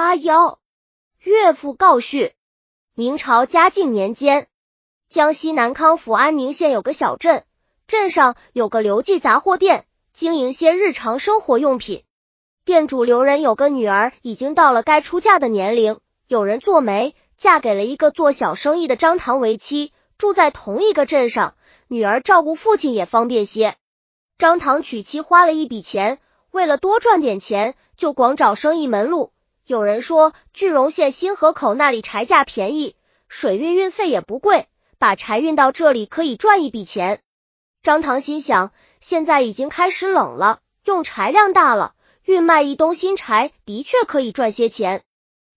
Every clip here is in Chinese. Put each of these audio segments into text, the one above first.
八幺，岳父告叙：明朝嘉靖年间，江西南康府安宁县有个小镇，镇上有个刘记杂货店，经营些日常生活用品。店主刘仁有个女儿，已经到了该出嫁的年龄，有人做媒，嫁给了一个做小生意的张堂为妻，住在同一个镇上，女儿照顾父亲也方便些。张堂娶妻花了一笔钱，为了多赚点钱，就广找生意门路。有人说句容县新河口那里柴价便宜，水运运费也不贵，把柴运到这里可以赚一笔钱。张唐心想，现在已经开始冷了，用柴量大了，运卖一冬新柴的确可以赚些钱。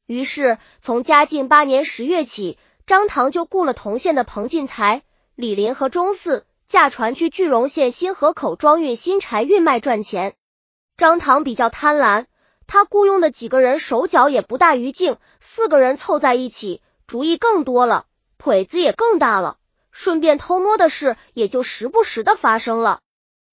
于是从嘉靖八年十月起，张唐就雇了同县的彭进才、李林和钟四。驾船去句容县新河口装运新柴运卖赚钱。张唐比较贪婪，他雇佣的几个人手脚也不大于静，四个人凑在一起，主意更多了，腿子也更大了，顺便偷摸的事也就时不时的发生了。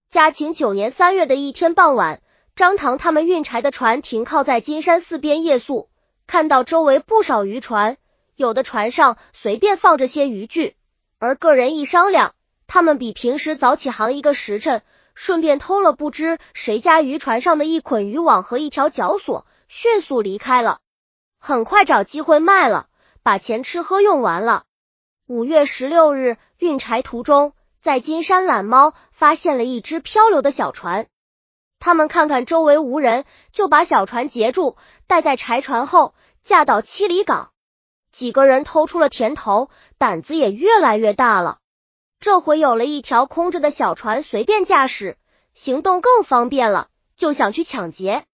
嘉庆九年三月的一天傍晚，张唐他们运柴的船停靠在金山寺边夜宿，看到周围不少渔船，有的船上随便放着些渔具，而个人一商量。他们比平时早起航一个时辰，顺便偷了不知谁家渔船上的一捆渔网和一条绞索，迅速离开了。很快找机会卖了，把钱吃喝用完了。五月十六日运柴途中，在金山懒猫发现了一只漂流的小船。他们看看周围无人，就把小船截住，带在柴船后，驾到七里港。几个人偷出了甜头，胆子也越来越大了。这回有了一条空着的小船，随便驾驶，行动更方便了，就想去抢劫。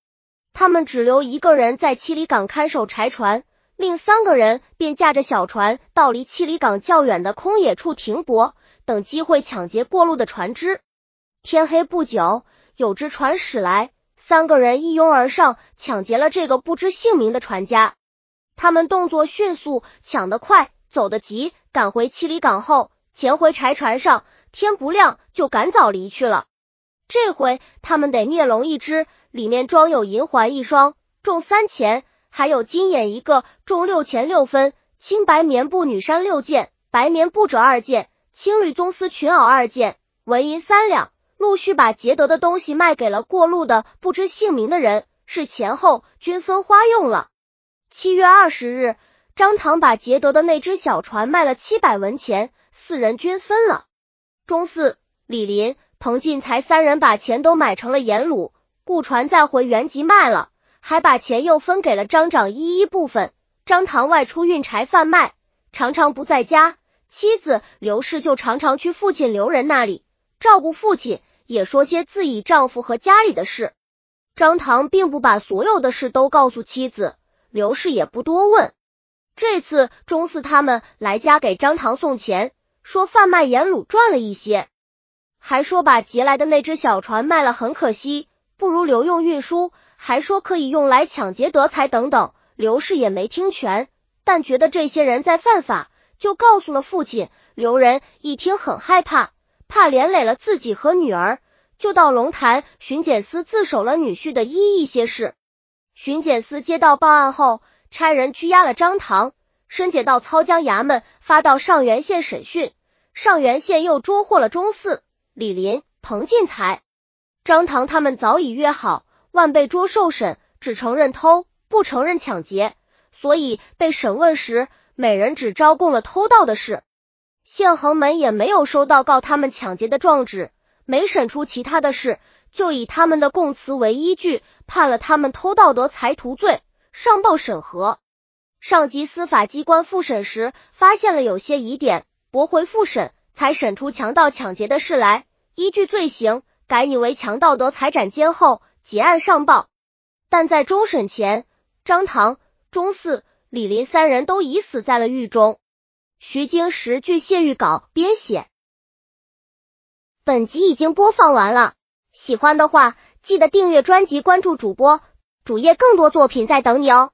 他们只留一个人在七里港看守柴船，另三个人便驾着小船到离七里港较远的空野处停泊，等机会抢劫过路的船只。天黑不久，有只船驶来，三个人一拥而上，抢劫了这个不知姓名的船家。他们动作迅速，抢得快，走得急，赶回七里港后。潜回柴船上，天不亮就赶早离去了。这回他们得灭龙一只，里面装有银环一双，重三钱；还有金眼一个，重六钱六分；青白棉布女衫六件，白棉布褶二件，青绿棕丝裙袄二件，纹银三两。陆续把劫得的东西卖给了过路的不知姓名的人，是前后均分花用了。七月二十日，张唐把劫得的那只小船卖了七百文钱。四人均分了。钟四、李林、彭进才三人把钱都买成了盐卤，雇船再回原籍卖了，还把钱又分给了张长一一部分。张唐外出运柴贩卖，常常不在家，妻子刘氏就常常去父亲刘仁那里照顾父亲，也说些自己丈夫和家里的事。张唐并不把所有的事都告诉妻子，刘氏也不多问。这次钟四他们来家给张唐送钱。说贩卖盐卤赚了一些，还说把劫来的那只小船卖了很可惜，不如留用运输，还说可以用来抢劫得财等等。刘氏也没听全，但觉得这些人在犯法，就告诉了父亲。刘仁一听很害怕，怕连累了自己和女儿，就到龙潭巡检司自首了女婿的一一些事。巡检司接到报案后，差人拘押了张唐。申解到操江衙门，发到上元县审讯。上元县又捉获了钟四、李林、彭进才、张唐他们早已约好，万被捉受审，只承认偷，不承认抢劫，所以被审问时，每人只招供了偷盗的事。县横门也没有收到告他们抢劫的状纸，没审出其他的事，就以他们的供词为依据，判了他们偷盗得财图罪，上报审核。上级司法机关复审时，发现了有些疑点，驳回复审，才审出强盗抢劫的事来，依据罪行改拟为强盗得财产监后结案上报。但在终审前，张唐、钟四、李林三人都已死在了狱中。徐经时据谢狱稿编写。本集已经播放完了，喜欢的话记得订阅专辑，关注主播主页，更多作品在等你哦。